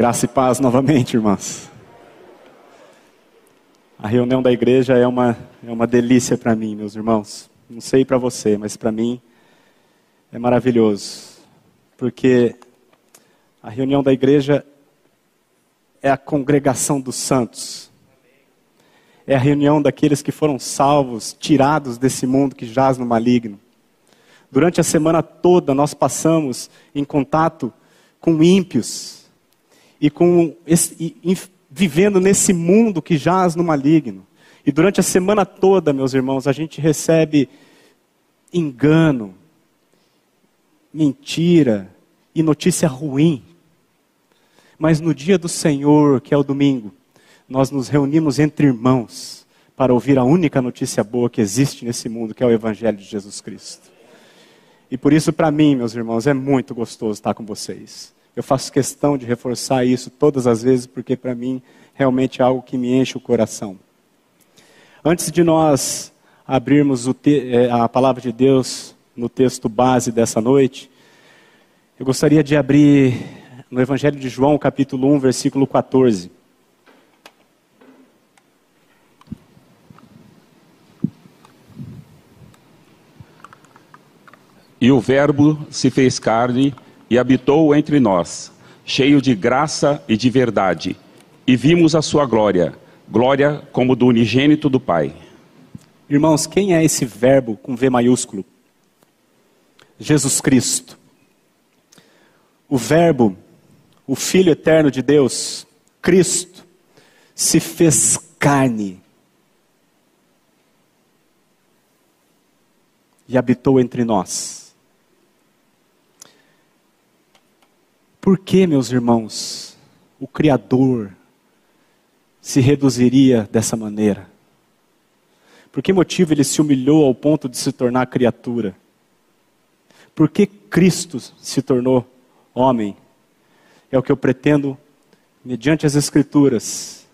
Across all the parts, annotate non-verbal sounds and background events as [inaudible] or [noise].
Graça e paz novamente, irmãos. A reunião da igreja é uma, é uma delícia para mim, meus irmãos. Não sei para você, mas para mim é maravilhoso. Porque a reunião da igreja é a congregação dos santos. É a reunião daqueles que foram salvos, tirados desse mundo que jaz no maligno. Durante a semana toda nós passamos em contato com ímpios, e com esse, e, vivendo nesse mundo que jaz no maligno. E durante a semana toda, meus irmãos, a gente recebe engano, mentira e notícia ruim. Mas no dia do Senhor, que é o domingo, nós nos reunimos entre irmãos para ouvir a única notícia boa que existe nesse mundo, que é o Evangelho de Jesus Cristo. E por isso, para mim, meus irmãos, é muito gostoso estar com vocês. Eu faço questão de reforçar isso todas as vezes, porque para mim realmente é algo que me enche o coração. Antes de nós abrirmos é, a palavra de Deus no texto base dessa noite, eu gostaria de abrir no Evangelho de João, capítulo 1, versículo 14. E o Verbo se fez carne e habitou entre nós, cheio de graça e de verdade, e vimos a sua glória, glória como do unigênito do Pai. Irmãos, quem é esse verbo com V maiúsculo? Jesus Cristo. O Verbo, o Filho eterno de Deus, Cristo, se fez carne e habitou entre nós. Que, meus irmãos, o Criador se reduziria dessa maneira? Por que motivo ele se humilhou ao ponto de se tornar criatura? Por que Cristo se tornou homem? É o que eu pretendo, mediante as Escrituras,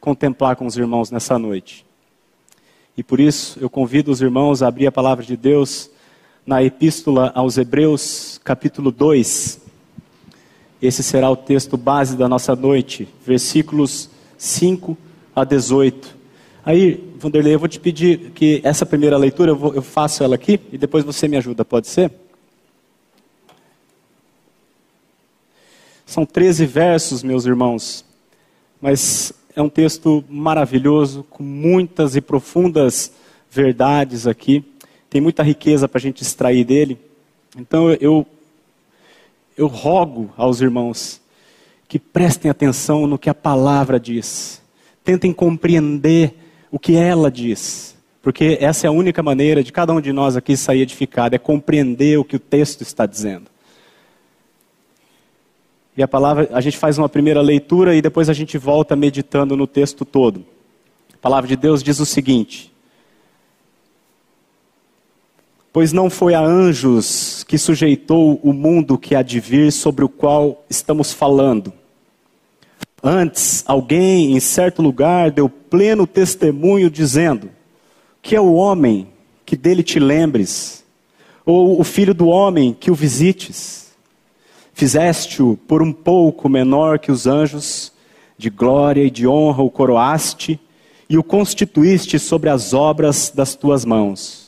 contemplar com os irmãos nessa noite. E por isso eu convido os irmãos a abrir a palavra de Deus na Epístola aos Hebreus, capítulo 2. Esse será o texto base da nossa noite, versículos 5 a 18. Aí, Vanderlei, eu vou te pedir que essa primeira leitura eu, vou, eu faço ela aqui e depois você me ajuda, pode ser? São 13 versos, meus irmãos, mas é um texto maravilhoso, com muitas e profundas verdades aqui. Tem muita riqueza para a gente extrair dele. Então eu eu rogo aos irmãos que prestem atenção no que a palavra diz. Tentem compreender o que ela diz. Porque essa é a única maneira de cada um de nós aqui sair edificado, é compreender o que o texto está dizendo. E a palavra, a gente faz uma primeira leitura e depois a gente volta meditando no texto todo. A palavra de Deus diz o seguinte: Pois não foi a anjos que sujeitou o mundo que há de vir sobre o qual estamos falando. Antes, alguém em certo lugar deu pleno testemunho dizendo: Que é o homem que dele te lembres, ou o filho do homem que o visites. Fizeste-o por um pouco menor que os anjos, de glória e de honra o coroaste, e o constituíste sobre as obras das tuas mãos.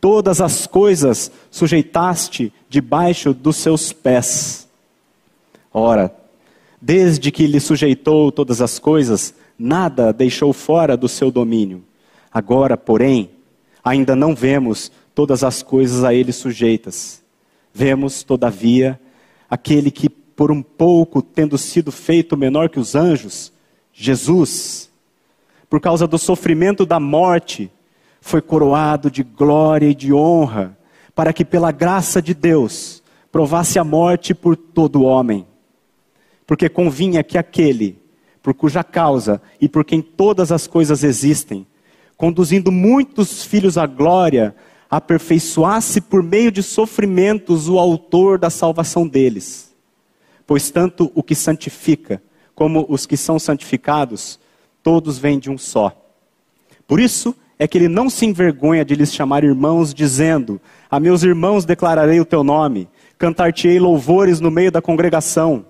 Todas as coisas sujeitaste debaixo dos seus pés. Ora, desde que lhe sujeitou todas as coisas, nada deixou fora do seu domínio. Agora, porém, ainda não vemos todas as coisas a ele sujeitas. Vemos, todavia, aquele que, por um pouco, tendo sido feito menor que os anjos, Jesus, por causa do sofrimento da morte, foi coroado de glória e de honra, para que pela graça de Deus provasse a morte por todo homem. Porque convinha que aquele, por cuja causa e por quem todas as coisas existem, conduzindo muitos filhos à glória, aperfeiçoasse por meio de sofrimentos o autor da salvação deles. Pois tanto o que santifica como os que são santificados, todos vêm de um só. Por isso, é que ele não se envergonha de lhes chamar irmãos, dizendo: A meus irmãos declararei o teu nome, cantar-te-ei louvores no meio da congregação.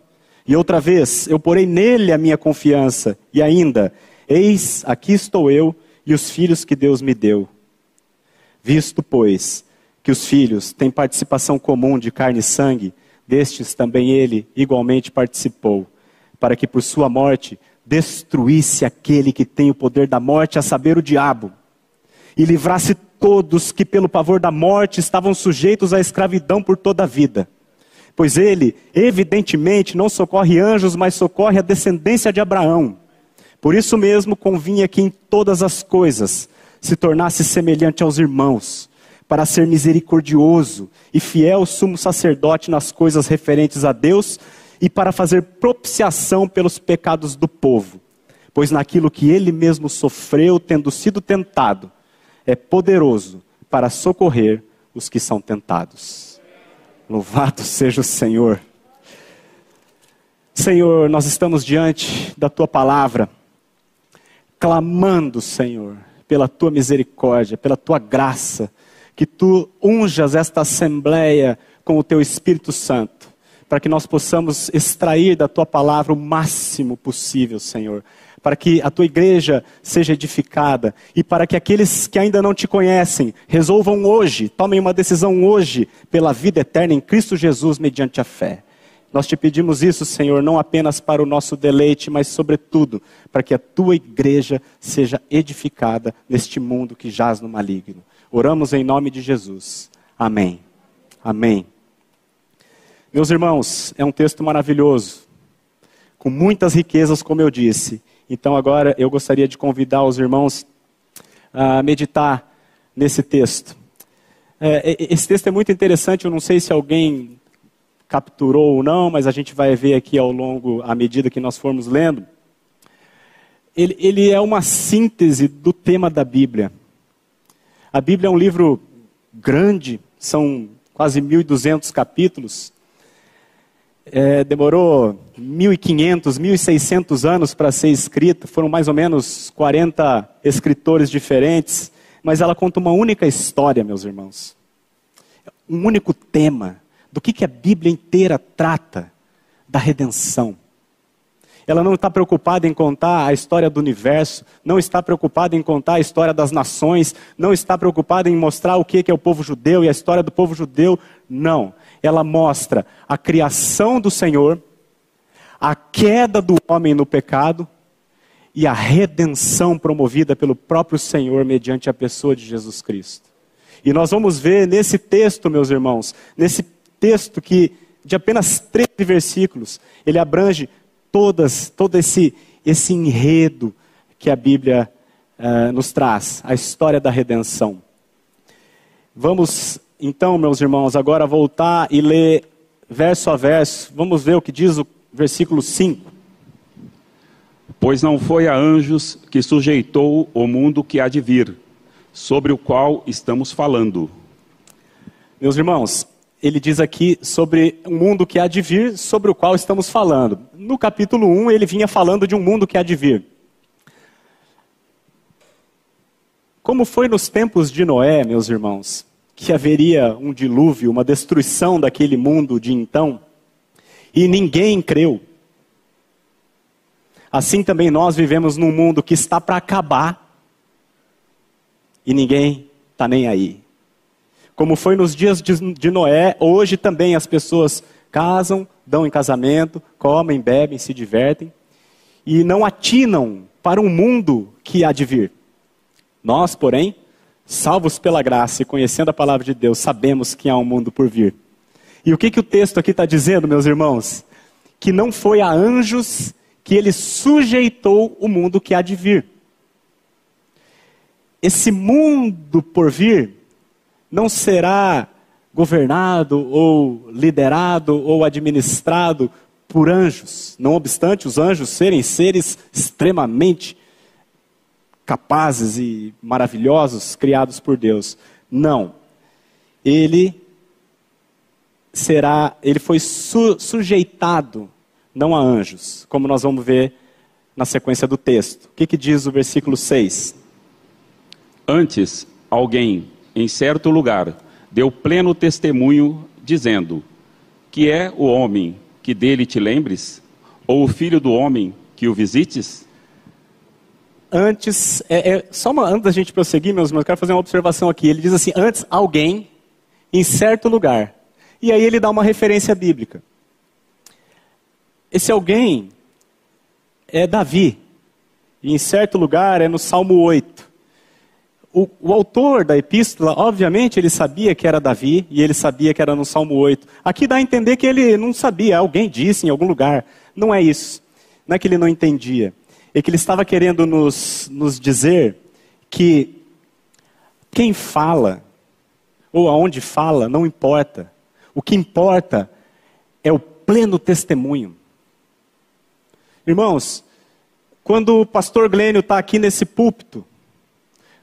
E outra vez, eu porei nele a minha confiança. E ainda, eis, aqui estou eu e os filhos que Deus me deu. Visto, pois, que os filhos têm participação comum de carne e sangue, destes também ele igualmente participou, para que por sua morte destruísse aquele que tem o poder da morte, a saber, o diabo, e livrasse todos que, pelo pavor da morte, estavam sujeitos à escravidão por toda a vida. Pois ele, evidentemente, não socorre anjos, mas socorre a descendência de Abraão. Por isso mesmo convinha que em todas as coisas se tornasse semelhante aos irmãos, para ser misericordioso e fiel sumo sacerdote nas coisas referentes a Deus e para fazer propiciação pelos pecados do povo. Pois naquilo que ele mesmo sofreu, tendo sido tentado, é poderoso para socorrer os que são tentados. Louvado seja o Senhor. Senhor, nós estamos diante da tua palavra, clamando, Senhor, pela tua misericórdia, pela tua graça, que tu unjas esta assembleia com o teu Espírito Santo, para que nós possamos extrair da tua palavra o máximo possível, Senhor para que a tua igreja seja edificada e para que aqueles que ainda não te conhecem resolvam hoje, tomem uma decisão hoje pela vida eterna em Cristo Jesus mediante a fé. Nós te pedimos isso, Senhor, não apenas para o nosso deleite, mas sobretudo para que a tua igreja seja edificada neste mundo que jaz no maligno. Oramos em nome de Jesus. Amém. Amém. Meus irmãos, é um texto maravilhoso, com muitas riquezas, como eu disse, então agora eu gostaria de convidar os irmãos a meditar nesse texto. É, esse texto é muito interessante, eu não sei se alguém capturou ou não, mas a gente vai ver aqui ao longo, à medida que nós formos lendo. Ele, ele é uma síntese do tema da Bíblia. A Bíblia é um livro grande, são quase 1.200 capítulos, é, demorou 1.500, 1.600 anos para ser escrita, foram mais ou menos 40 escritores diferentes, mas ela conta uma única história, meus irmãos. Um único tema. Do que, que a Bíblia inteira trata? Da redenção. Ela não está preocupada em contar a história do universo, não está preocupada em contar a história das nações, não está preocupada em mostrar o que é o povo judeu e a história do povo judeu. Não ela mostra a criação do Senhor, a queda do homem no pecado e a redenção promovida pelo próprio Senhor mediante a pessoa de Jesus Cristo. E nós vamos ver nesse texto, meus irmãos, nesse texto que de apenas 13 versículos, ele abrange todas, todo esse, esse enredo que a Bíblia uh, nos traz, a história da redenção. Vamos então, meus irmãos, agora voltar e ler verso a verso. Vamos ver o que diz o versículo 5. Pois não foi a anjos que sujeitou o mundo que há de vir, sobre o qual estamos falando. Meus irmãos, ele diz aqui sobre um mundo que há de vir, sobre o qual estamos falando. No capítulo 1, ele vinha falando de um mundo que há de vir. Como foi nos tempos de Noé, meus irmãos? Que haveria um dilúvio, uma destruição daquele mundo de então, e ninguém creu. Assim também nós vivemos num mundo que está para acabar e ninguém está nem aí. Como foi nos dias de Noé, hoje também as pessoas casam, dão em casamento, comem, bebem, se divertem e não atinam para um mundo que há de vir. Nós, porém, salvos pela graça e conhecendo a palavra de Deus, sabemos que há um mundo por vir. E o que, que o texto aqui está dizendo, meus irmãos? Que não foi a anjos que ele sujeitou o mundo que há de vir. Esse mundo por vir não será governado ou liderado ou administrado por anjos, não obstante os anjos serem seres extremamente capazes e maravilhosos criados por Deus. Não. Ele será, ele foi su, sujeitado não a anjos, como nós vamos ver na sequência do texto. O que, que diz o versículo 6? Antes, alguém em certo lugar deu pleno testemunho, dizendo: Que é o homem que dele te lembres? ou o filho do homem que o visites? Antes, é, é, só uma, antes da gente prosseguir, meus irmãos, eu quero fazer uma observação aqui. Ele diz assim: antes alguém em certo lugar. E aí ele dá uma referência bíblica. Esse alguém é Davi. E em certo lugar é no Salmo 8. O, o, autor da epístola, obviamente, ele sabia que era Davi e ele sabia que era no Salmo 8. Aqui dá a entender que ele não sabia, alguém disse em algum lugar. Não é isso. Não é que ele não entendia. É que ele estava querendo nos, nos dizer que quem fala, ou aonde fala, não importa. O que importa é o pleno testemunho. Irmãos, quando o pastor Glênio está aqui nesse púlpito,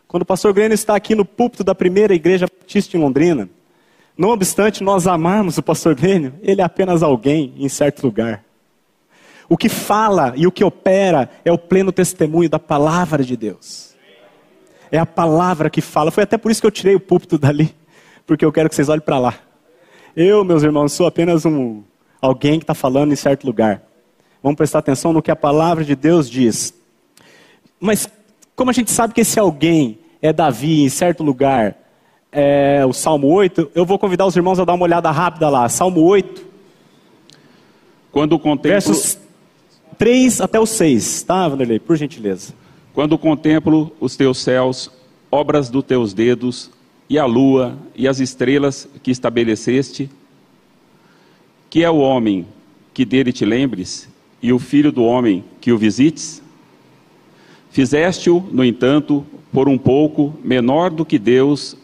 quando o pastor Glênio está aqui no púlpito da primeira igreja batista em Londrina, não obstante nós amarmos o pastor Glênio, ele é apenas alguém em certo lugar. O que fala e o que opera é o pleno testemunho da palavra de Deus. É a palavra que fala. Foi até por isso que eu tirei o púlpito dali, porque eu quero que vocês olhem para lá. Eu, meus irmãos, sou apenas um alguém que está falando em certo lugar. Vamos prestar atenção no que a palavra de Deus diz. Mas como a gente sabe que esse alguém é Davi em certo lugar, é o Salmo 8, eu vou convidar os irmãos a dar uma olhada rápida lá. Salmo 8. Quando contemplo... Versos 3 até o 6, tá, Vanderlei? Por gentileza. Quando contemplo os teus céus, obras dos teus dedos, e a lua e as estrelas que estabeleceste, que é o homem que dele te lembres, e o filho do homem que o visites? Fizeste-o, no entanto, por um pouco menor do que Deus,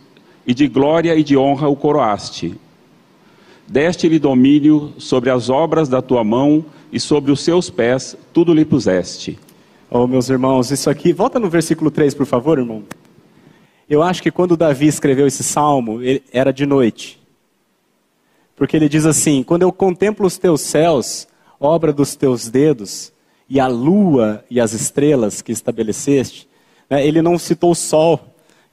e de glória e de honra o coroaste. Deste-lhe domínio sobre as obras da tua mão, e sobre os seus pés tudo lhe puseste. Oh, meus irmãos, isso aqui, volta no versículo 3, por favor, irmão. Eu acho que quando Davi escreveu esse salmo, era de noite. Porque ele diz assim: Quando eu contemplo os teus céus, obra dos teus dedos, e a lua e as estrelas que estabeleceste. Né? Ele não citou o sol,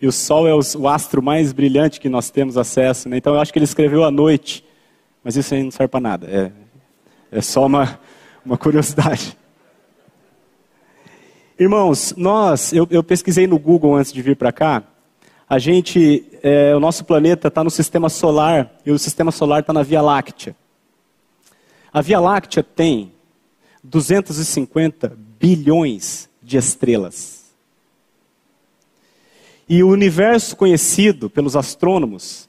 e o sol é o astro mais brilhante que nós temos acesso. Né? Então eu acho que ele escreveu à noite, mas isso aí não serve para nada. É, é só uma, uma curiosidade. Irmãos, nós, eu, eu, pesquisei no Google antes de vir para cá. A gente, é, o nosso planeta está no sistema solar e o sistema solar está na Via Láctea. A Via Láctea tem 250 bilhões de estrelas. E o universo conhecido pelos astrônomos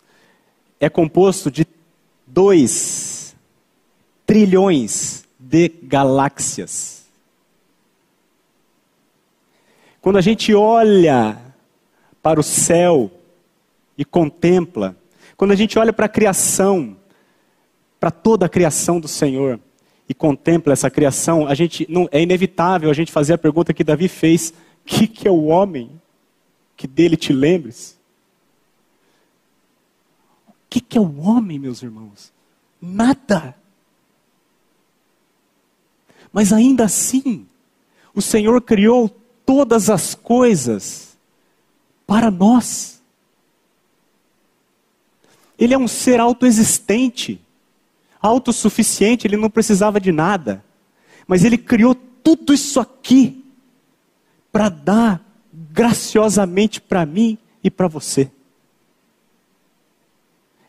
é composto de 2 trilhões de galáxias. Quando a gente olha para o céu e contempla, quando a gente olha para a criação, para toda a criação do Senhor e contempla essa criação, a gente não é inevitável a gente fazer a pergunta que Davi fez: que que é o homem que dele te lembres? Que que é o homem, meus irmãos? Nada. Mas ainda assim, o Senhor criou todas as coisas para nós. Ele é um ser autoexistente autossuficiente, ele não precisava de nada. Mas ele criou tudo isso aqui para dar graciosamente para mim e para você.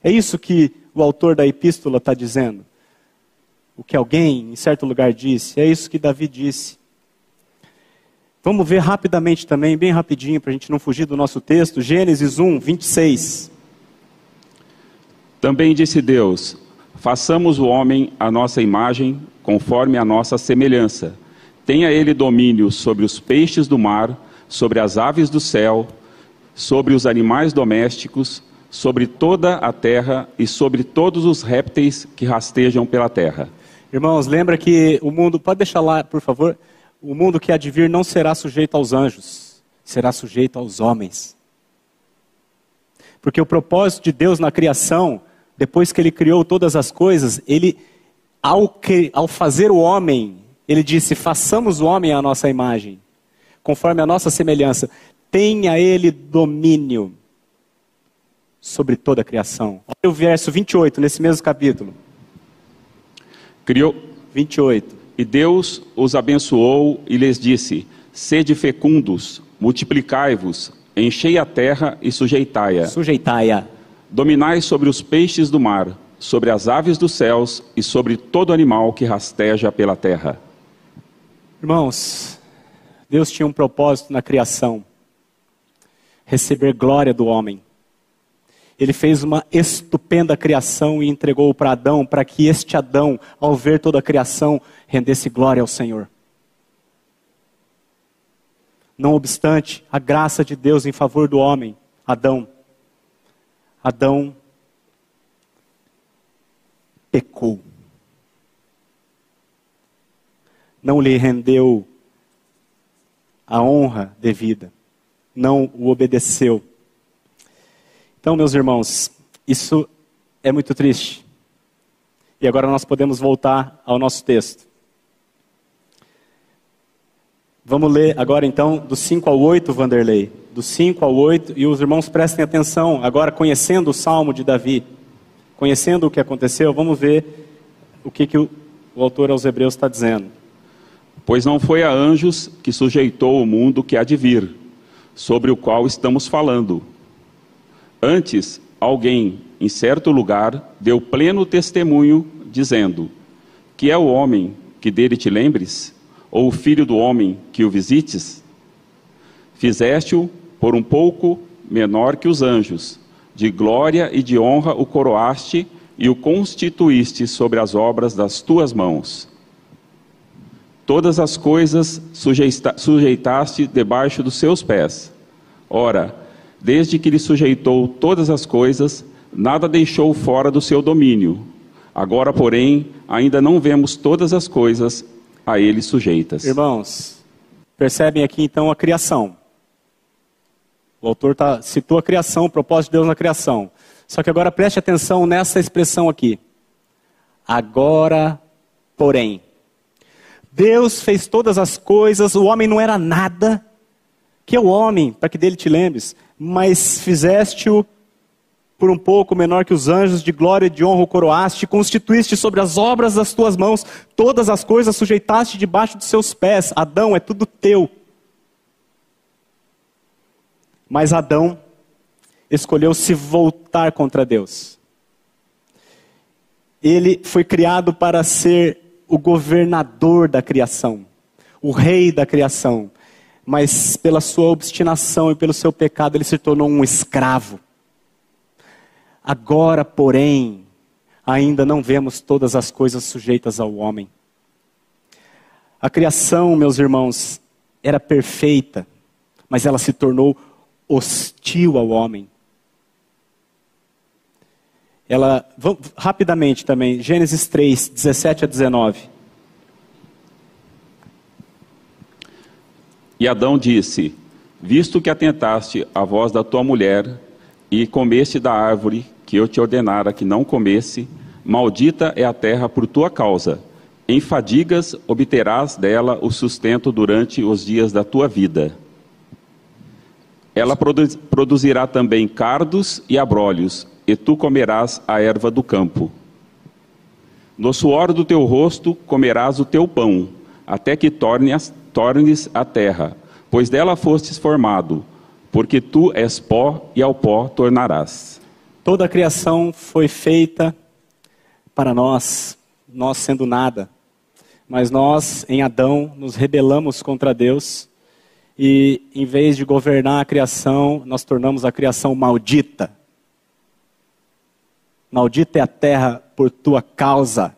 É isso que o autor da epístola está dizendo. O que alguém em certo lugar disse, é isso que Davi disse. Vamos ver rapidamente também, bem rapidinho, para a gente não fugir do nosso texto, Gênesis 1, 26. Também disse Deus: Façamos o homem à nossa imagem, conforme a nossa semelhança. Tenha ele domínio sobre os peixes do mar, sobre as aves do céu, sobre os animais domésticos, sobre toda a terra e sobre todos os répteis que rastejam pela terra. Irmãos, lembra que o mundo, pode deixar lá, por favor, o mundo que há de vir não será sujeito aos anjos, será sujeito aos homens. Porque o propósito de Deus na criação depois que ele criou todas as coisas, ele, ao, que, ao fazer o homem, ele disse: façamos o homem à nossa imagem, conforme a nossa semelhança. Tenha ele domínio sobre toda a criação. Olha o verso 28, nesse mesmo capítulo. Criou. 28. E Deus os abençoou e lhes disse: Sede fecundos, multiplicai-vos, enchei a terra e sujeitai-a. Sujeitai-a. Dominai sobre os peixes do mar, sobre as aves dos céus e sobre todo animal que rasteja pela terra. Irmãos, Deus tinha um propósito na criação: receber glória do homem. Ele fez uma estupenda criação e entregou para Adão, para que este Adão, ao ver toda a criação, rendesse glória ao Senhor. Não obstante, a graça de Deus em favor do homem, Adão, Adão pecou. Não lhe rendeu a honra devida, não o obedeceu. Então, meus irmãos, isso é muito triste. E agora nós podemos voltar ao nosso texto. Vamos ler agora então do 5 ao 8, Vanderlei. Do 5 ao 8, e os irmãos prestem atenção, agora conhecendo o salmo de Davi, conhecendo o que aconteceu, vamos ver o que, que o, o autor aos Hebreus está dizendo. Pois não foi a anjos que sujeitou o mundo que há de vir, sobre o qual estamos falando Antes, alguém, em certo lugar, deu pleno testemunho, dizendo: Que é o homem que dele te lembres? Ou o filho do homem que o visites? Fizeste-o por um pouco menor que os anjos, de glória e de honra o coroaste e o constituíste sobre as obras das tuas mãos. Todas as coisas sujeitaste debaixo dos seus pés. Ora, Desde que lhe sujeitou todas as coisas, nada deixou fora do seu domínio. Agora, porém, ainda não vemos todas as coisas a ele sujeitas. Irmãos, percebem aqui então a criação. O autor tá, citou a criação, o propósito de Deus na criação. Só que agora preste atenção nessa expressão aqui. Agora, porém. Deus fez todas as coisas, o homem não era nada. Que é o homem, para que dele te lembres mas fizeste-o por um pouco menor que os anjos, de glória e de honra o coroaste, constituíste sobre as obras das tuas mãos, todas as coisas sujeitaste debaixo dos seus pés. Adão, é tudo teu. Mas Adão escolheu se voltar contra Deus. Ele foi criado para ser o governador da criação, o rei da criação mas pela sua obstinação e pelo seu pecado ele se tornou um escravo. Agora, porém, ainda não vemos todas as coisas sujeitas ao homem. A criação, meus irmãos, era perfeita, mas ela se tornou hostil ao homem. Ela, vamos, rapidamente também, Gênesis 3, 17 a 19. E Adão disse: Visto que atentaste à voz da tua mulher e comeste da árvore que eu te ordenara que não comesse, maldita é a terra por tua causa. Em fadigas obterás dela o sustento durante os dias da tua vida. Ela produzirá também cardos e abrolhos, e tu comerás a erva do campo. No suor do teu rosto comerás o teu pão, até que tornes tornes a terra, pois dela fostes formado, porque tu és pó e ao pó tornarás. Toda a criação foi feita para nós, nós sendo nada. Mas nós, em Adão, nos rebelamos contra Deus e, em vez de governar a criação, nós tornamos a criação maldita. Maldita é a terra por tua causa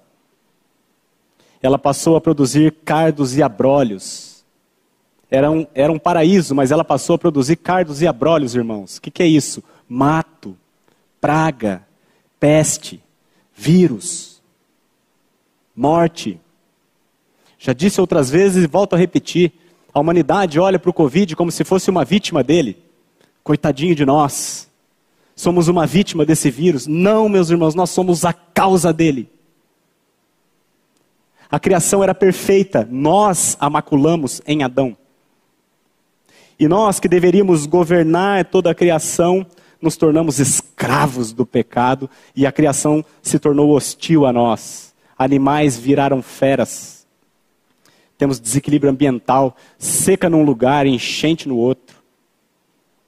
ela passou a produzir cardos e abrolhos. Era um, era um paraíso, mas ela passou a produzir cardos e abrolhos, irmãos. O que, que é isso? Mato, praga, peste, vírus, morte. Já disse outras vezes e volto a repetir: a humanidade olha para o Covid como se fosse uma vítima dele. Coitadinho de nós. Somos uma vítima desse vírus. Não, meus irmãos, nós somos a causa dele. A criação era perfeita, nós a maculamos em Adão. E nós que deveríamos governar toda a criação, nos tornamos escravos do pecado e a criação se tornou hostil a nós. Animais viraram feras. temos desequilíbrio ambiental, seca num lugar, enchente no outro,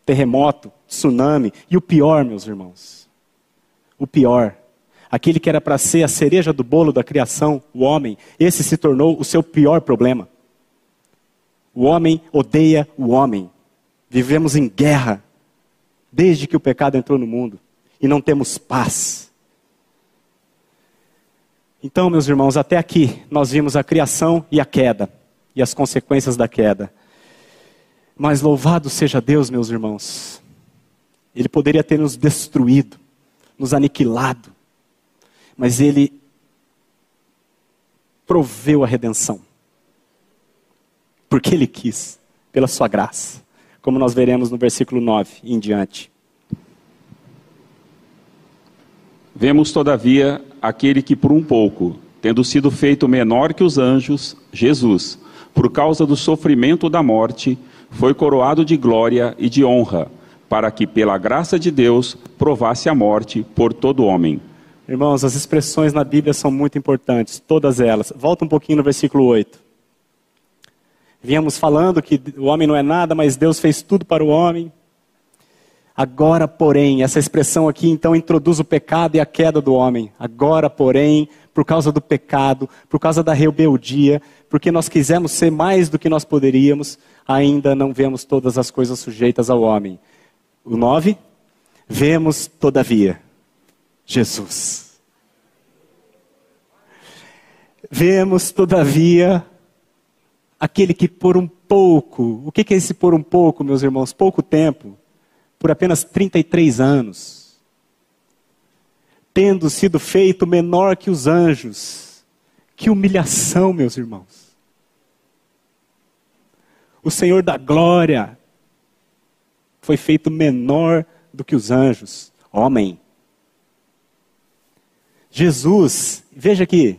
terremoto, tsunami. E o pior, meus irmãos, o pior, aquele que era para ser a cereja do bolo da criação, o homem, esse se tornou o seu pior problema. O homem odeia o homem. Vivemos em guerra desde que o pecado entrou no mundo e não temos paz. Então, meus irmãos, até aqui nós vimos a criação e a queda e as consequências da queda. Mas louvado seja Deus, meus irmãos. Ele poderia ter nos destruído, nos aniquilado, mas ele proveu a redenção. Porque ele quis, pela sua graça, como nós veremos no versículo 9 em diante. Vemos, todavia, aquele que por um pouco, tendo sido feito menor que os anjos, Jesus, por causa do sofrimento da morte, foi coroado de glória e de honra, para que, pela graça de Deus, provasse a morte por todo homem. Irmãos, as expressões na Bíblia são muito importantes, todas elas. Volta um pouquinho no versículo 8. Vínhamos falando que o homem não é nada, mas Deus fez tudo para o homem. Agora, porém, essa expressão aqui então introduz o pecado e a queda do homem. Agora, porém, por causa do pecado, por causa da rebeldia, porque nós quisemos ser mais do que nós poderíamos, ainda não vemos todas as coisas sujeitas ao homem. O 9, vemos, todavia, Jesus. Vemos, todavia, aquele que por um pouco, o que é esse por um pouco, meus irmãos? Pouco tempo por apenas 33 anos, tendo sido feito menor que os anjos. Que humilhação, meus irmãos. O Senhor da glória foi feito menor do que os anjos, homem. Jesus, veja aqui,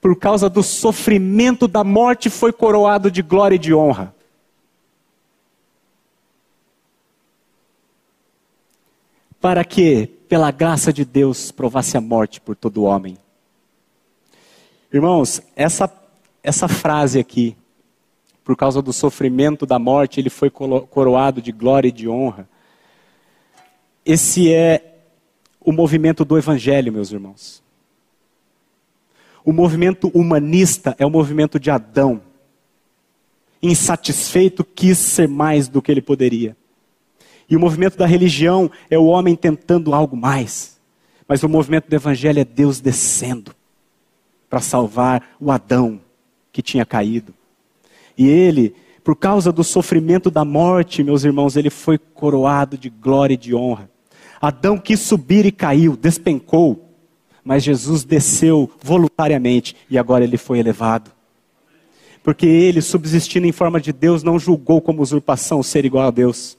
por causa do sofrimento da morte, foi coroado de glória e de honra. para que, pela graça de Deus, provasse a morte por todo homem. Irmãos, essa, essa frase aqui, por causa do sofrimento da morte, ele foi coroado de glória e de honra. Esse é o movimento do Evangelho, meus irmãos. O movimento humanista é o movimento de Adão. Insatisfeito, quis ser mais do que ele poderia. E o movimento da religião é o homem tentando algo mais. Mas o movimento do evangelho é Deus descendo para salvar o Adão que tinha caído. E ele, por causa do sofrimento da morte, meus irmãos, ele foi coroado de glória e de honra. Adão quis subir e caiu, despencou, mas Jesus desceu voluntariamente e agora ele foi elevado. Porque ele, subsistindo em forma de Deus, não julgou como usurpação ser igual a Deus.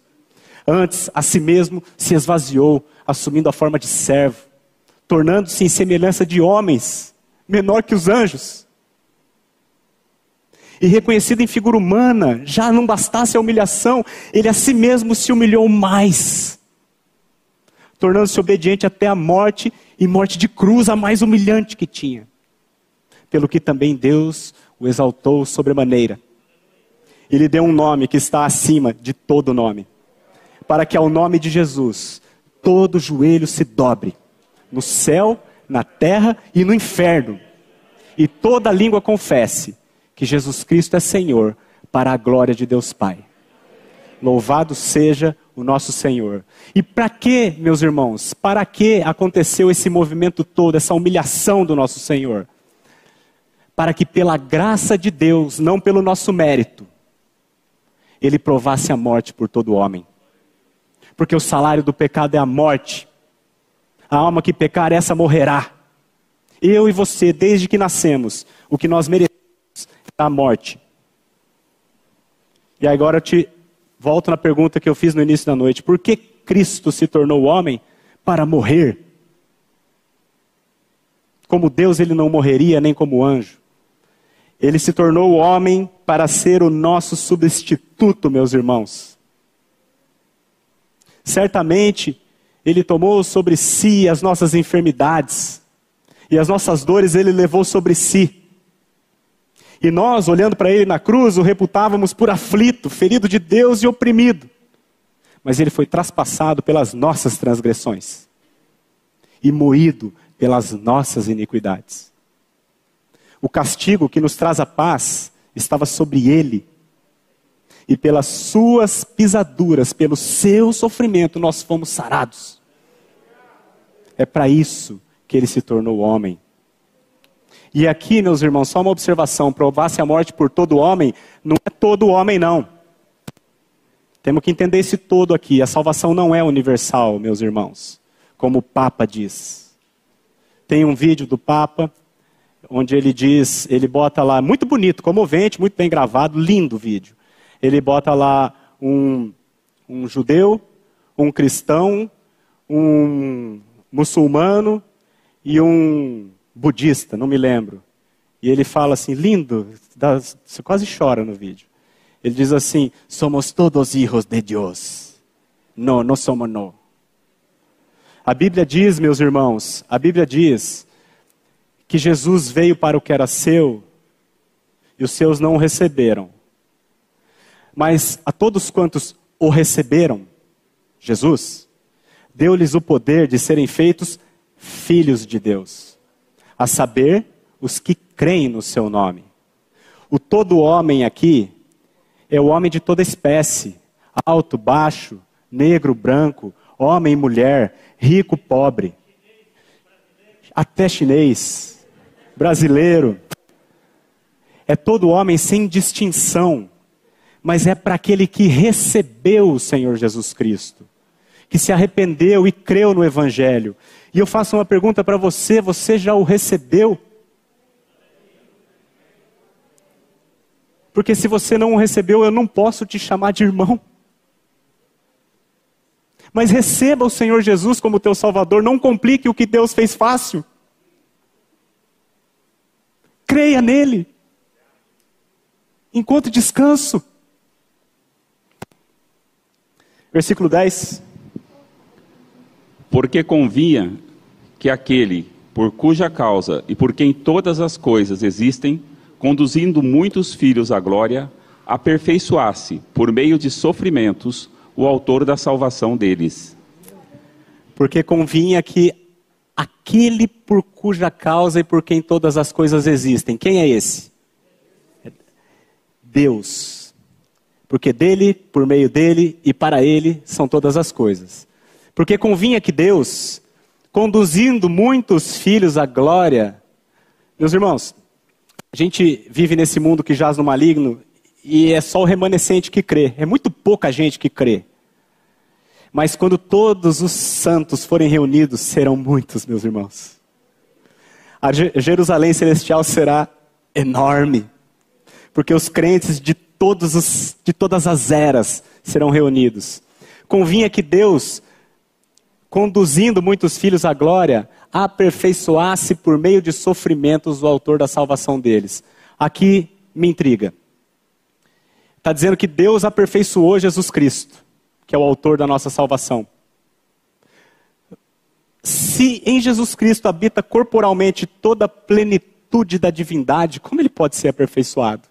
Antes, a si mesmo se esvaziou, assumindo a forma de servo, tornando-se em semelhança de homens, menor que os anjos. E reconhecido em figura humana, já não bastasse a humilhação, ele a si mesmo se humilhou mais, tornando-se obediente até a morte e morte de cruz, a mais humilhante que tinha. Pelo que também Deus o exaltou sobremaneira. Ele deu um nome que está acima de todo nome para que ao nome de Jesus todo joelho se dobre, no céu, na terra e no inferno, e toda língua confesse que Jesus Cristo é Senhor, para a glória de Deus Pai. Louvado seja o nosso Senhor. E para que, meus irmãos, para que aconteceu esse movimento todo, essa humilhação do nosso Senhor? Para que pela graça de Deus, não pelo nosso mérito, ele provasse a morte por todo homem porque o salário do pecado é a morte. A alma que pecar, essa morrerá. Eu e você, desde que nascemos, o que nós merecemos é a morte. E agora eu te volto na pergunta que eu fiz no início da noite: por que Cristo se tornou homem para morrer? Como Deus, ele não morreria, nem como anjo. Ele se tornou homem para ser o nosso substituto, meus irmãos. Certamente, Ele tomou sobre si as nossas enfermidades, e as nossas dores Ele levou sobre si. E nós, olhando para ele na cruz, o reputávamos por aflito, ferido de Deus e oprimido. Mas ele foi traspassado pelas nossas transgressões e moído pelas nossas iniquidades. O castigo que nos traz a paz estava sobre ele. E pelas suas pisaduras, pelo seu sofrimento, nós fomos sarados. É para isso que ele se tornou homem. E aqui, meus irmãos, só uma observação: provasse a morte por todo homem, não é todo homem, não. Temos que entender esse todo aqui. A salvação não é universal, meus irmãos, como o Papa diz. Tem um vídeo do Papa onde ele diz, ele bota lá, muito bonito, comovente, muito bem gravado, lindo vídeo. Ele bota lá um, um judeu, um cristão, um muçulmano e um budista, não me lembro. E ele fala assim, lindo, dá, você quase chora no vídeo. Ele diz assim: somos todos hijos de Deus. Não, não somos não. A Bíblia diz, meus irmãos, a Bíblia diz que Jesus veio para o que era seu e os seus não o receberam. Mas a todos quantos o receberam, Jesus, deu-lhes o poder de serem feitos filhos de Deus, a saber, os que creem no seu nome. O todo homem aqui é o homem de toda espécie, alto, baixo, negro, branco, homem mulher, rico, pobre, até chinês, brasileiro. É todo homem sem distinção, mas é para aquele que recebeu o Senhor Jesus Cristo, que se arrependeu e creu no Evangelho. E eu faço uma pergunta para você: você já o recebeu? Porque se você não o recebeu, eu não posso te chamar de irmão. Mas receba o Senhor Jesus como teu Salvador, não complique o que Deus fez fácil. Creia nele. Encontre descanso. Versículo 10. Porque convinha que aquele por cuja causa e por quem todas as coisas existem, conduzindo muitos filhos à glória, aperfeiçoasse, por meio de sofrimentos, o autor da salvação deles. Porque convinha que aquele por cuja causa e por quem todas as coisas existem. Quem é esse? Deus. Porque dele, por meio dele e para ele são todas as coisas. Porque convinha que Deus, conduzindo muitos filhos à glória. Meus irmãos, a gente vive nesse mundo que jaz no maligno e é só o remanescente que crê. É muito pouca gente que crê. Mas quando todos os santos forem reunidos, serão muitos, meus irmãos. A Jerusalém celestial será enorme, porque os crentes de, todos os, de todas as eras serão reunidos. Convinha que Deus, conduzindo muitos filhos à glória, aperfeiçoasse por meio de sofrimentos o autor da salvação deles. Aqui me intriga. Está dizendo que Deus aperfeiçoou Jesus Cristo que é o autor da nossa salvação. Se em Jesus Cristo habita corporalmente toda a plenitude da divindade, como ele pode ser aperfeiçoado?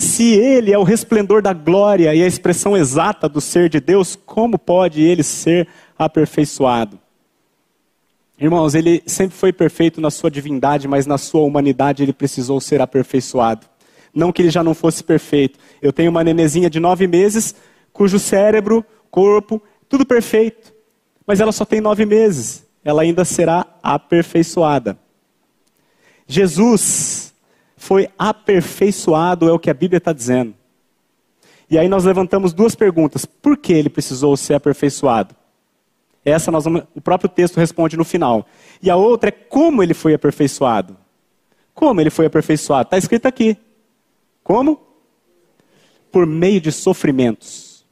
Se ele é o resplendor da glória e a expressão exata do ser de Deus, como pode ele ser aperfeiçoado? Irmãos, ele sempre foi perfeito na sua divindade, mas na sua humanidade ele precisou ser aperfeiçoado. Não que ele já não fosse perfeito. Eu tenho uma nenezinha de nove meses, cujo cérebro, corpo, tudo perfeito. Mas ela só tem nove meses. Ela ainda será aperfeiçoada. Jesus foi aperfeiçoado, é o que a Bíblia está dizendo. E aí nós levantamos duas perguntas. Por que ele precisou ser aperfeiçoado? Essa nós vamos, o próprio texto responde no final. E a outra é como ele foi aperfeiçoado. Como ele foi aperfeiçoado? Está escrito aqui. Como? Por meio de sofrimentos.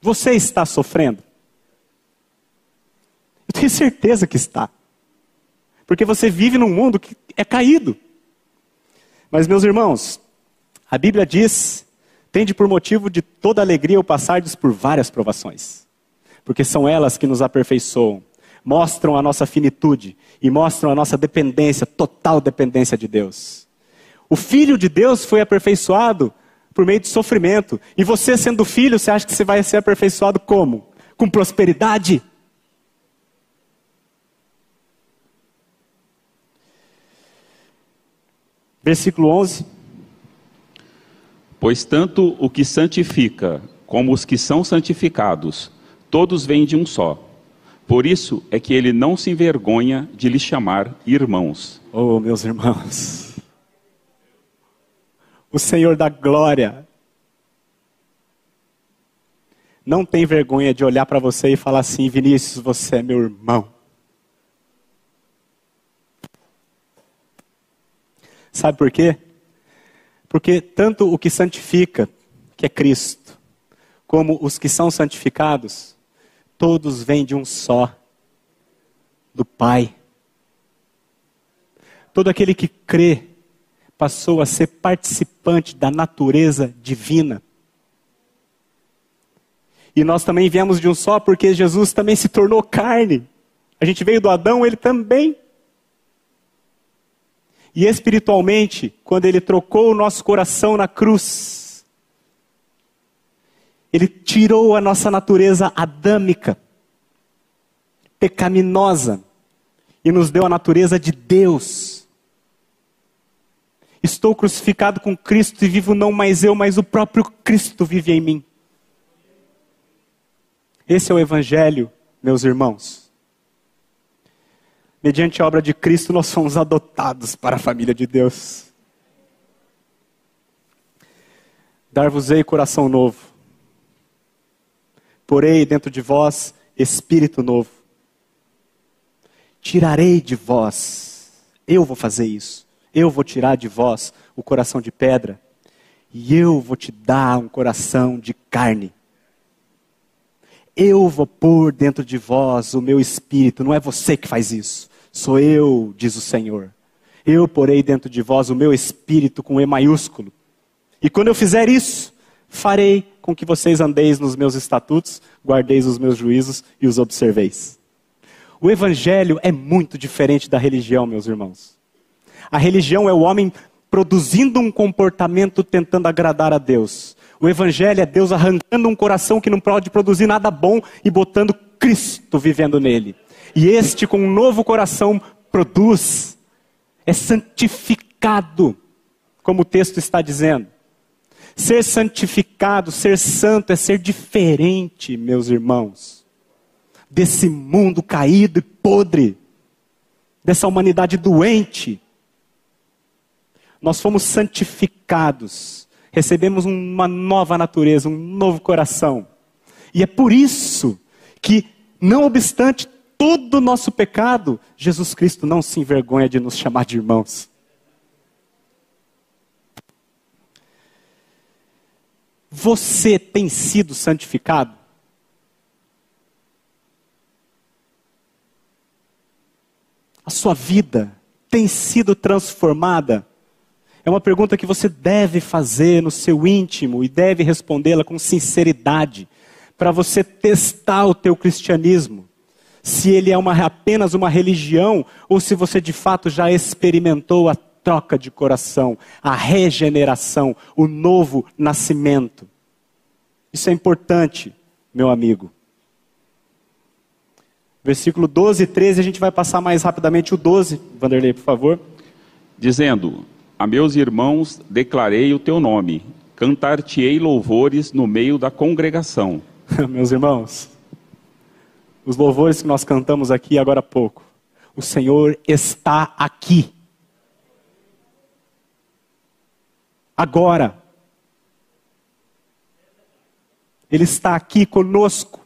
Você está sofrendo? Eu tenho certeza que está. Porque você vive num mundo que é caído. Mas, meus irmãos, a Bíblia diz: tende por motivo de toda alegria o passardes por várias provações, porque são elas que nos aperfeiçoam, mostram a nossa finitude e mostram a nossa dependência, total dependência de Deus. O Filho de Deus foi aperfeiçoado por meio de sofrimento. E você, sendo filho, você acha que você vai ser aperfeiçoado como? Com prosperidade? Versículo 11. Pois tanto o que santifica como os que são santificados, todos vêm de um só. Por isso é que ele não se envergonha de lhes chamar irmãos. Oh, meus irmãos. O Senhor da glória não tem vergonha de olhar para você e falar assim: Vinícius, você é meu irmão. Sabe por quê? Porque tanto o que santifica, que é Cristo, como os que são santificados, todos vêm de um só, do Pai. Todo aquele que crê passou a ser participante da natureza divina. E nós também viemos de um só porque Jesus também se tornou carne. A gente veio do Adão, ele também e espiritualmente, quando ele trocou o nosso coração na cruz, ele tirou a nossa natureza adâmica, pecaminosa, e nos deu a natureza de Deus. Estou crucificado com Cristo e vivo não mais eu, mas o próprio Cristo vive em mim. Esse é o Evangelho, meus irmãos mediante a obra de Cristo, nós fomos adotados para a família de Deus. Dar-vos-ei coração novo, porei dentro de vós espírito novo. Tirarei de vós, eu vou fazer isso, eu vou tirar de vós o coração de pedra, e eu vou te dar um coração de carne. Eu vou pôr dentro de vós o meu espírito, não é você que faz isso. Sou eu, diz o Senhor. Eu porei dentro de vós o meu espírito com E maiúsculo. E quando eu fizer isso, farei com que vocês andeis nos meus estatutos, guardeis os meus juízos e os observeis. O evangelho é muito diferente da religião, meus irmãos. A religião é o homem produzindo um comportamento tentando agradar a Deus. O evangelho é Deus arrancando um coração que não pode produzir nada bom e botando Cristo vivendo nele. E este, com um novo coração, produz, é santificado, como o texto está dizendo. Ser santificado, ser santo, é ser diferente, meus irmãos, desse mundo caído e podre, dessa humanidade doente. Nós fomos santificados, recebemos uma nova natureza, um novo coração. E é por isso que, não obstante todo o nosso pecado, Jesus Cristo não se envergonha de nos chamar de irmãos. Você tem sido santificado? A sua vida tem sido transformada? É uma pergunta que você deve fazer no seu íntimo e deve respondê-la com sinceridade, para você testar o teu cristianismo se ele é uma, apenas uma religião ou se você de fato já experimentou a troca de coração, a regeneração, o novo nascimento. Isso é importante, meu amigo. Versículo 12 e 13, a gente vai passar mais rapidamente o 12. Vanderlei, por favor. Dizendo: A meus irmãos declarei o teu nome, cantar-te-ei louvores no meio da congregação. [laughs] meus irmãos, os louvores que nós cantamos aqui agora há pouco. O Senhor está aqui. Agora. Ele está aqui conosco,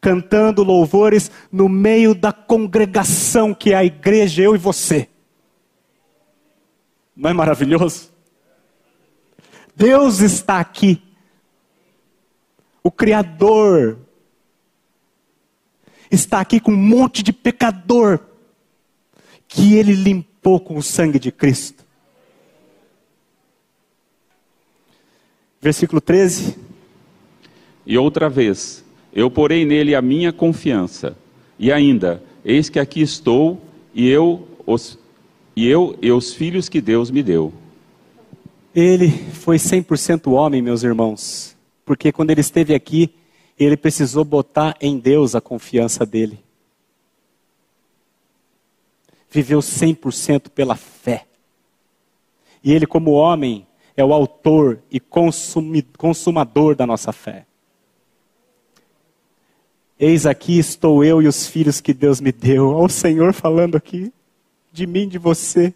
cantando louvores no meio da congregação que é a igreja, eu e você. Não é maravilhoso? Deus está aqui. O Criador está aqui com um monte de pecador que ele limpou com o sangue de Cristo. Versículo 13. E outra vez, eu porei nele a minha confiança. E ainda, eis que aqui estou, e eu, os, e eu e os filhos que Deus me deu. Ele foi 100% homem, meus irmãos, porque quando ele esteve aqui, ele precisou botar em Deus a confiança dele. Viveu 100% pela fé. E ele, como homem, é o autor e consumador da nossa fé. Eis aqui estou eu e os filhos que Deus me deu. Olha o Senhor falando aqui de mim, de você.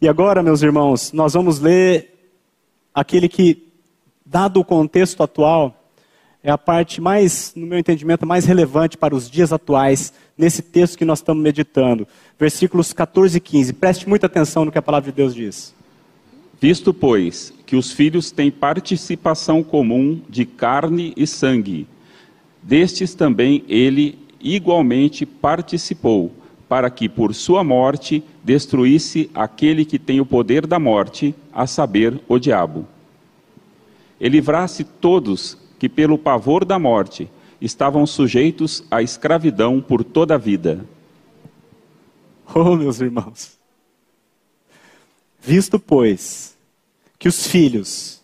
E agora, meus irmãos, nós vamos ler aquele que, dado o contexto atual, é a parte mais, no meu entendimento, mais relevante para os dias atuais, nesse texto que nós estamos meditando. Versículos 14 e 15. Preste muita atenção no que a palavra de Deus diz. Visto, pois, que os filhos têm participação comum de carne e sangue, destes também ele igualmente participou, para que por sua morte destruísse aquele que tem o poder da morte, a saber, o diabo. E livrasse todos que, pelo pavor da morte, estavam sujeitos à escravidão por toda a vida. Oh, meus irmãos! Visto, pois, que os filhos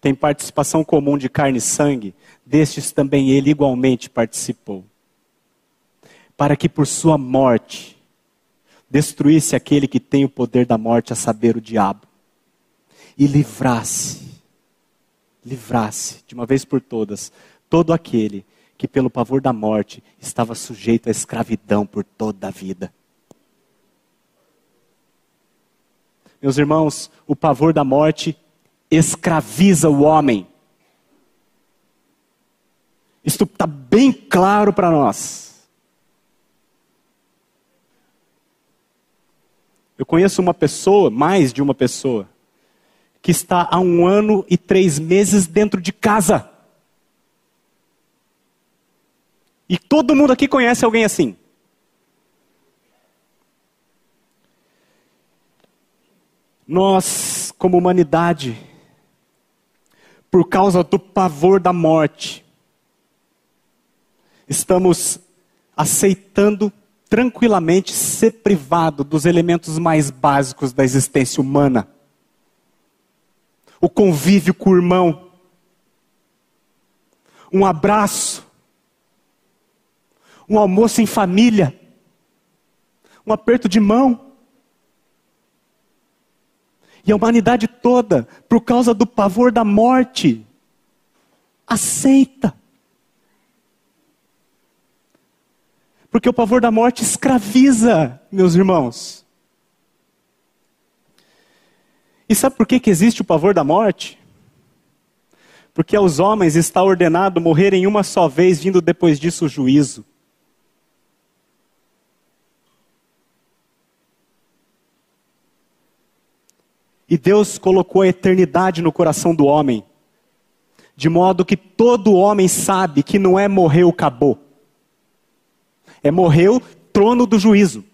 têm participação comum de carne e sangue, destes também ele igualmente participou, para que por sua morte destruísse aquele que tem o poder da morte, a saber, o diabo, e livrasse, livrasse, de uma vez por todas, todo aquele que pelo pavor da morte estava sujeito à escravidão por toda a vida. Meus irmãos, o pavor da morte escraviza o homem. Isto está bem claro para nós. Eu conheço uma pessoa, mais de uma pessoa, que está há um ano e três meses dentro de casa. E todo mundo aqui conhece alguém assim. Nós, como humanidade, por causa do pavor da morte, estamos aceitando tranquilamente ser privado dos elementos mais básicos da existência humana. O convívio com o irmão, um abraço, um almoço em família, um aperto de mão. E a humanidade toda, por causa do pavor da morte, aceita. Porque o pavor da morte escraviza, meus irmãos. E sabe por que, que existe o pavor da morte? Porque aos homens está ordenado morrerem uma só vez, vindo depois disso o juízo. E Deus colocou a eternidade no coração do homem, de modo que todo homem sabe que não é morreu, acabou. É morreu, trono do juízo.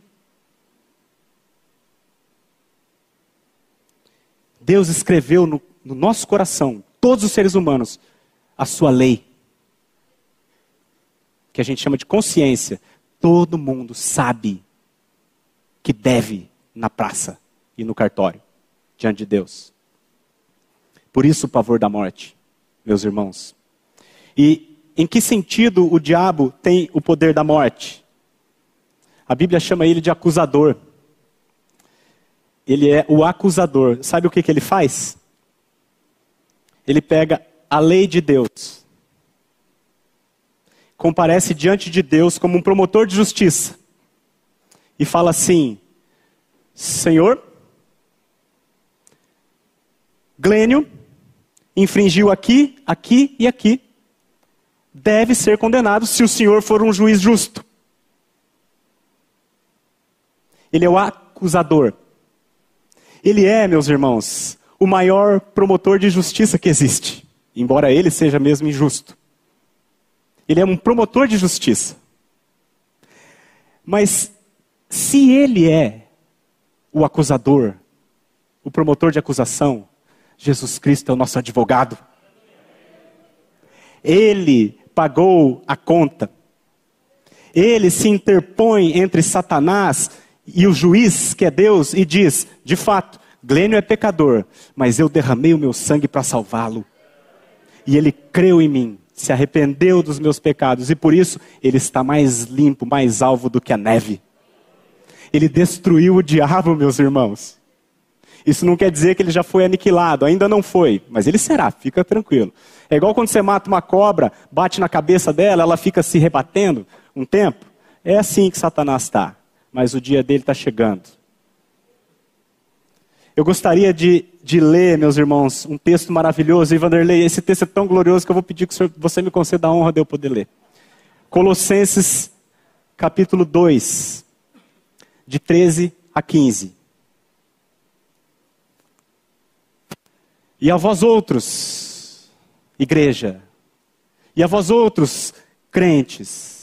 Deus escreveu no, no nosso coração, todos os seres humanos, a sua lei, que a gente chama de consciência. Todo mundo sabe que deve na praça e no cartório diante de Deus. Por isso o pavor da morte, meus irmãos. E em que sentido o diabo tem o poder da morte? A Bíblia chama ele de acusador. Ele é o acusador. Sabe o que, que ele faz? Ele pega a lei de Deus, comparece diante de Deus como um promotor de justiça e fala assim: Senhor, Glênio infringiu aqui, aqui e aqui. Deve ser condenado se o senhor for um juiz justo. Ele é o acusador. Ele é, meus irmãos, o maior promotor de justiça que existe, embora ele seja mesmo injusto. Ele é um promotor de justiça. Mas se ele é o acusador, o promotor de acusação, Jesus Cristo é o nosso advogado. Ele pagou a conta. Ele se interpõe entre Satanás e o juiz, que é Deus, e diz: de fato, Glênio é pecador, mas eu derramei o meu sangue para salvá-lo. E ele creu em mim, se arrependeu dos meus pecados, e por isso ele está mais limpo, mais alvo do que a neve. Ele destruiu o diabo, meus irmãos. Isso não quer dizer que ele já foi aniquilado, ainda não foi, mas ele será, fica tranquilo. É igual quando você mata uma cobra, bate na cabeça dela, ela fica se rebatendo um tempo. É assim que Satanás está, mas o dia dele está chegando. Eu gostaria de, de ler, meus irmãos, um texto maravilhoso. E Vanderlei, esse texto é tão glorioso que eu vou pedir que você me conceda a honra de eu poder ler. Colossenses, capítulo 2, de 13 a 15. E a vós outros, igreja, e a vós outros, crentes,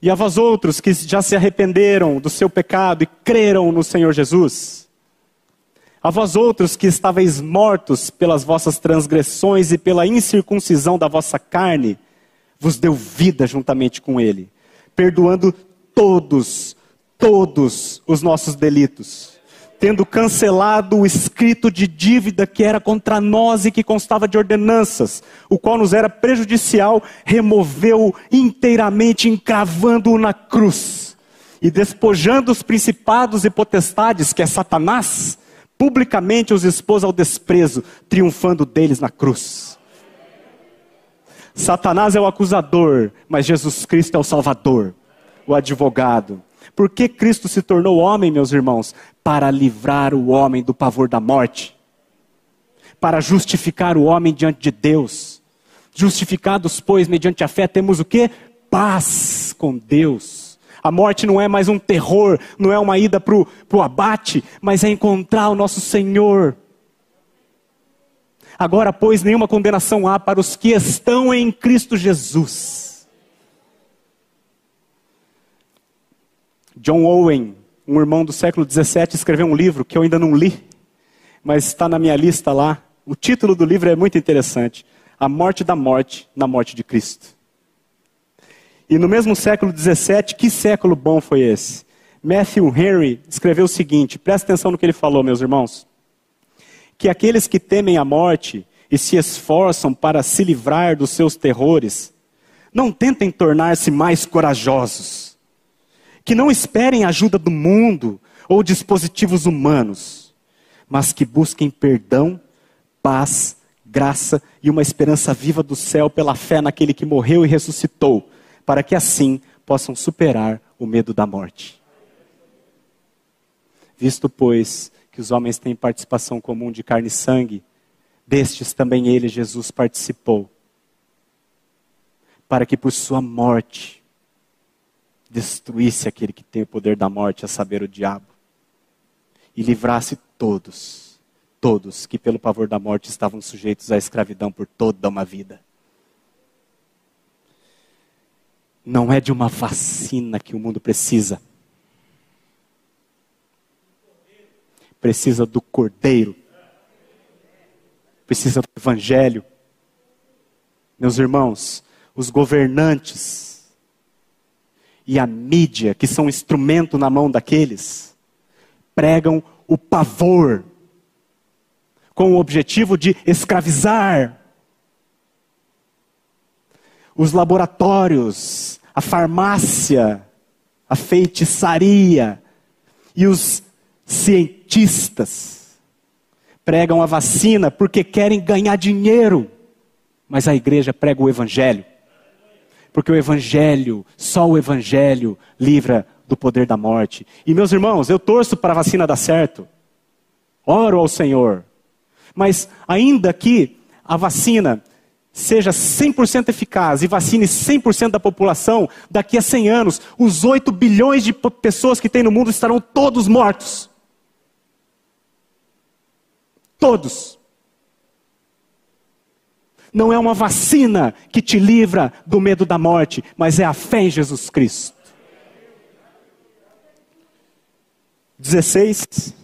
e a vós outros que já se arrependeram do seu pecado e creram no Senhor Jesus, a vós outros que estáveis mortos pelas vossas transgressões e pela incircuncisão da vossa carne, vos deu vida juntamente com Ele, perdoando todos, todos os nossos delitos tendo cancelado o escrito de dívida que era contra nós e que constava de ordenanças, o qual nos era prejudicial, removeu inteiramente, encravando-o na cruz. E despojando os principados e potestades, que é Satanás, publicamente os expôs ao desprezo, triunfando deles na cruz. Satanás é o acusador, mas Jesus Cristo é o salvador, o advogado. Por que Cristo se tornou homem, meus irmãos? Para livrar o homem do pavor da morte. Para justificar o homem diante de Deus. Justificados, pois, mediante a fé, temos o que? Paz com Deus. A morte não é mais um terror, não é uma ida para o abate, mas é encontrar o nosso Senhor. Agora, pois, nenhuma condenação há para os que estão em Cristo Jesus John Owen, um irmão do século XVII, escreveu um livro que eu ainda não li, mas está na minha lista lá. O título do livro é muito interessante: A Morte da Morte na Morte de Cristo. E no mesmo século XVII, que século bom foi esse? Matthew Henry escreveu o seguinte: presta atenção no que ele falou, meus irmãos. Que aqueles que temem a morte e se esforçam para se livrar dos seus terrores, não tentem tornar-se mais corajosos que não esperem ajuda do mundo ou dispositivos humanos, mas que busquem perdão, paz, graça e uma esperança viva do céu pela fé naquele que morreu e ressuscitou, para que assim possam superar o medo da morte. Visto, pois, que os homens têm participação comum de carne e sangue, destes também ele, Jesus, participou, para que por sua morte destruísse aquele que tem o poder da morte, a saber, o diabo, e livrasse todos, todos que pelo pavor da morte estavam sujeitos à escravidão por toda uma vida. Não é de uma vacina que o mundo precisa. Precisa do cordeiro. Precisa do evangelho. Meus irmãos, os governantes e a mídia, que são instrumento na mão daqueles, pregam o pavor, com o objetivo de escravizar. Os laboratórios, a farmácia, a feitiçaria e os cientistas pregam a vacina porque querem ganhar dinheiro, mas a igreja prega o evangelho. Porque o Evangelho, só o Evangelho, livra do poder da morte. E meus irmãos, eu torço para a vacina dar certo. Oro ao Senhor. Mas ainda que a vacina seja 100% eficaz e vacine 100% da população, daqui a 100 anos, os 8 bilhões de pessoas que tem no mundo estarão todos mortos. Todos não é uma vacina que te livra do medo da morte, mas é a fé em Jesus Cristo. 16.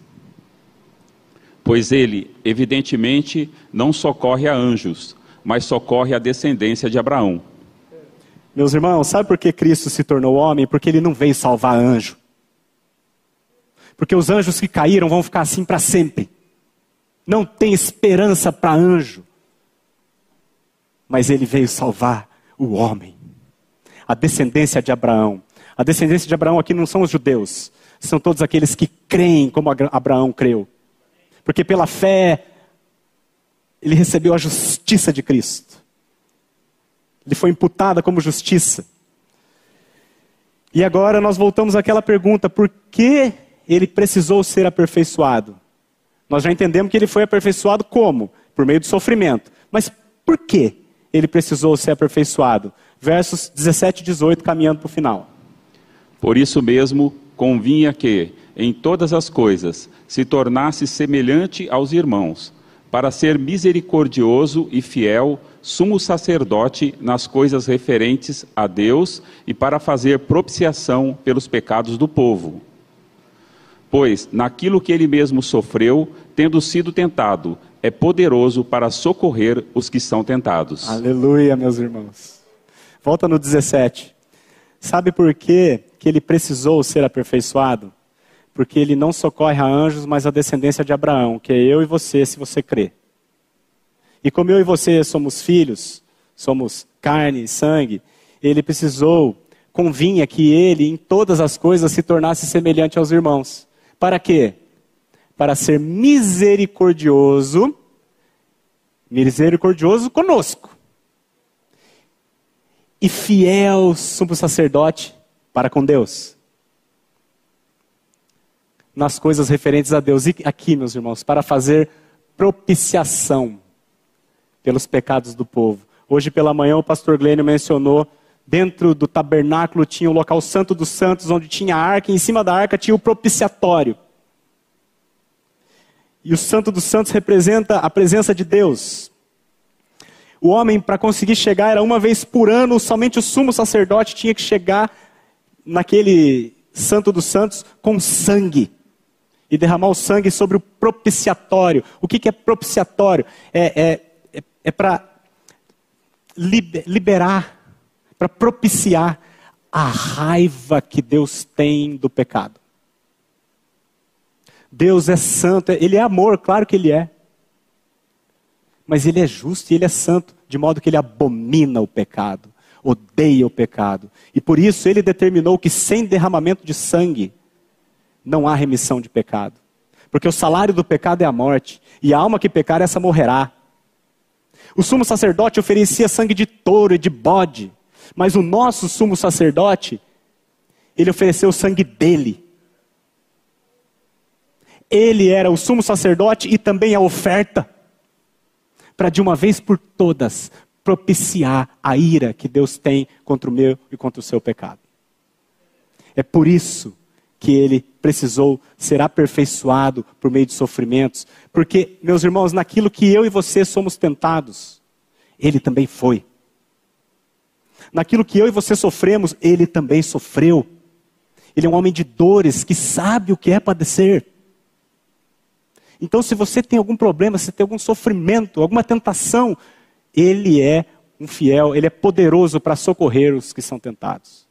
Pois ele, evidentemente, não socorre a anjos, mas socorre a descendência de Abraão. Meus irmãos, sabe por que Cristo se tornou homem? Porque ele não veio salvar anjo. Porque os anjos que caíram vão ficar assim para sempre. Não tem esperança para anjo. Mas ele veio salvar o homem, a descendência de Abraão. A descendência de Abraão aqui não são os judeus, são todos aqueles que creem como Abraão creu. Porque pela fé, ele recebeu a justiça de Cristo. Ele foi imputada como justiça. E agora nós voltamos àquela pergunta: por que ele precisou ser aperfeiçoado? Nós já entendemos que ele foi aperfeiçoado como? Por meio do sofrimento. Mas por que ele precisou ser aperfeiçoado? Versos 17 e 18, caminhando para o final. Por isso mesmo, convinha que, em todas as coisas, se tornasse semelhante aos irmãos, para ser misericordioso e fiel, sumo sacerdote nas coisas referentes a Deus e para fazer propiciação pelos pecados do povo. Pois, naquilo que ele mesmo sofreu, tendo sido tentado, é poderoso para socorrer os que são tentados. Aleluia, meus irmãos. Volta no 17. Sabe por que ele precisou ser aperfeiçoado? Porque ele não socorre a anjos, mas a descendência de Abraão, que é eu e você, se você crê. E como eu e você somos filhos, somos carne e sangue, ele precisou, convinha que ele, em todas as coisas, se tornasse semelhante aos irmãos. Para quê? Para ser misericordioso, misericordioso conosco. E fiel sumo sacerdote para com Deus. Nas coisas referentes a Deus. E aqui, meus irmãos, para fazer propiciação pelos pecados do povo. Hoje pela manhã o pastor Glênio mencionou dentro do tabernáculo tinha o local santo dos santos, onde tinha a arca, e em cima da arca tinha o propiciatório. E o santo dos santos representa a presença de Deus. O homem, para conseguir chegar, era uma vez por ano, somente o sumo sacerdote tinha que chegar naquele santo dos santos com sangue. E derramar o sangue sobre o propiciatório. O que, que é propiciatório? É, é, é, é para liberar para propiciar a raiva que Deus tem do pecado. Deus é santo, ele é amor, claro que ele é. Mas ele é justo e ele é santo, de modo que ele abomina o pecado, odeia o pecado. E por isso ele determinou que sem derramamento de sangue não há remissão de pecado. Porque o salário do pecado é a morte, e a alma que pecar, essa morrerá. O sumo sacerdote oferecia sangue de touro e de bode mas o nosso sumo sacerdote, ele ofereceu o sangue dele. Ele era o sumo sacerdote e também a oferta, para de uma vez por todas propiciar a ira que Deus tem contra o meu e contra o seu pecado. É por isso que ele precisou ser aperfeiçoado por meio de sofrimentos, porque, meus irmãos, naquilo que eu e você somos tentados, ele também foi. Naquilo que eu e você sofremos, ele também sofreu. Ele é um homem de dores que sabe o que é padecer. Então, se você tem algum problema, se tem algum sofrimento, alguma tentação, ele é um fiel, ele é poderoso para socorrer os que são tentados.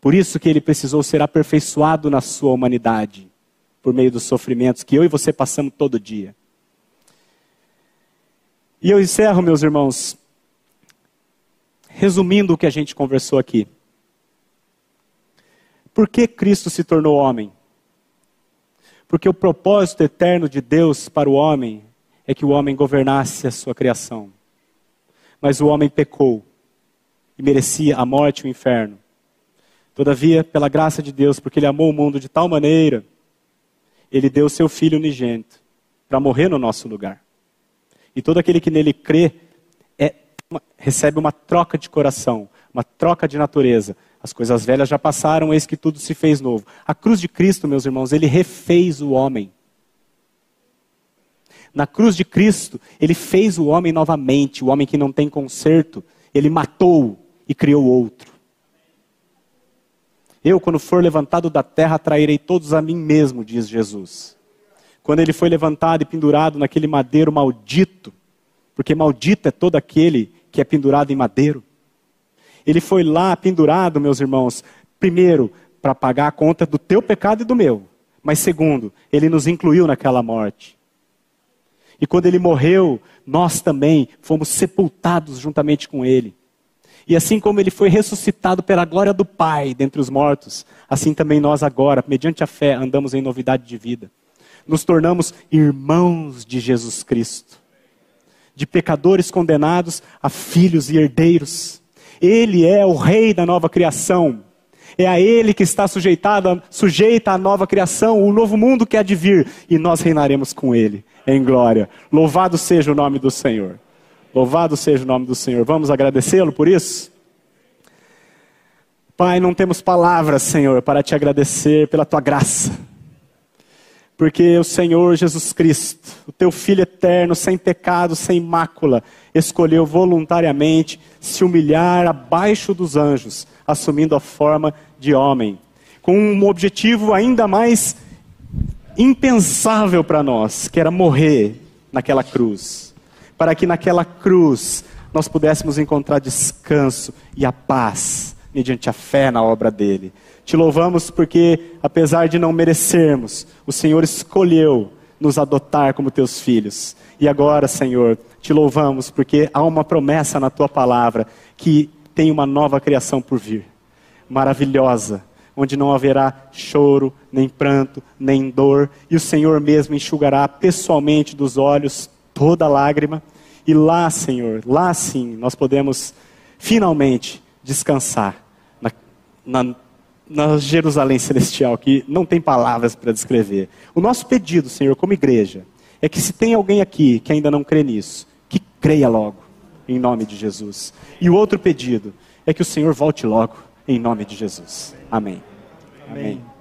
Por isso que ele precisou ser aperfeiçoado na sua humanidade, por meio dos sofrimentos que eu e você passamos todo dia. E eu encerro, meus irmãos, Resumindo o que a gente conversou aqui. Por que Cristo se tornou homem? Porque o propósito eterno de Deus para o homem é que o homem governasse a sua criação. Mas o homem pecou e merecia a morte e o inferno. Todavia, pela graça de Deus, porque ele amou o mundo de tal maneira, ele deu seu filho unigênito para morrer no nosso lugar. E todo aquele que nele crê uma, recebe uma troca de coração, uma troca de natureza. As coisas velhas já passaram, eis que tudo se fez novo. A cruz de Cristo, meus irmãos, ele refez o homem. Na cruz de Cristo, ele fez o homem novamente, o homem que não tem conserto. Ele matou e criou outro. Eu, quando for levantado da terra, atrairei todos a mim mesmo, diz Jesus. Quando ele foi levantado e pendurado naquele madeiro maldito, porque maldito é todo aquele que é pendurado em madeiro. Ele foi lá pendurado, meus irmãos, primeiro, para pagar a conta do teu pecado e do meu. Mas segundo, ele nos incluiu naquela morte. E quando ele morreu, nós também fomos sepultados juntamente com ele. E assim como ele foi ressuscitado pela glória do Pai dentre os mortos, assim também nós agora, mediante a fé, andamos em novidade de vida. Nos tornamos irmãos de Jesus Cristo. De pecadores condenados a filhos e herdeiros. Ele é o rei da nova criação. É a Ele que está sujeitado, sujeita à nova criação, o novo mundo que há de vir, e nós reinaremos com Ele em glória. Louvado seja o nome do Senhor. Louvado seja o nome do Senhor. Vamos agradecê-lo por isso? Pai, não temos palavras, Senhor, para te agradecer pela tua graça. Porque o Senhor Jesus Cristo, o teu Filho eterno, sem pecado, sem mácula, escolheu voluntariamente se humilhar abaixo dos anjos, assumindo a forma de homem, com um objetivo ainda mais impensável para nós, que era morrer naquela cruz, para que naquela cruz nós pudéssemos encontrar descanso e a paz mediante a fé na obra dele. Te louvamos porque, apesar de não merecermos, o Senhor escolheu nos adotar como teus filhos. E agora, Senhor, te louvamos porque há uma promessa na tua palavra que tem uma nova criação por vir. Maravilhosa, onde não haverá choro, nem pranto, nem dor, e o Senhor mesmo enxugará pessoalmente dos olhos toda lágrima. E lá, Senhor, lá sim, nós podemos finalmente descansar na, na na Jerusalém celestial, que não tem palavras para descrever. O nosso pedido, Senhor, como igreja, é que se tem alguém aqui que ainda não crê nisso, que creia logo, em nome de Jesus. E o outro pedido é que o Senhor volte logo, em nome de Jesus. Amém. Amém. Amém.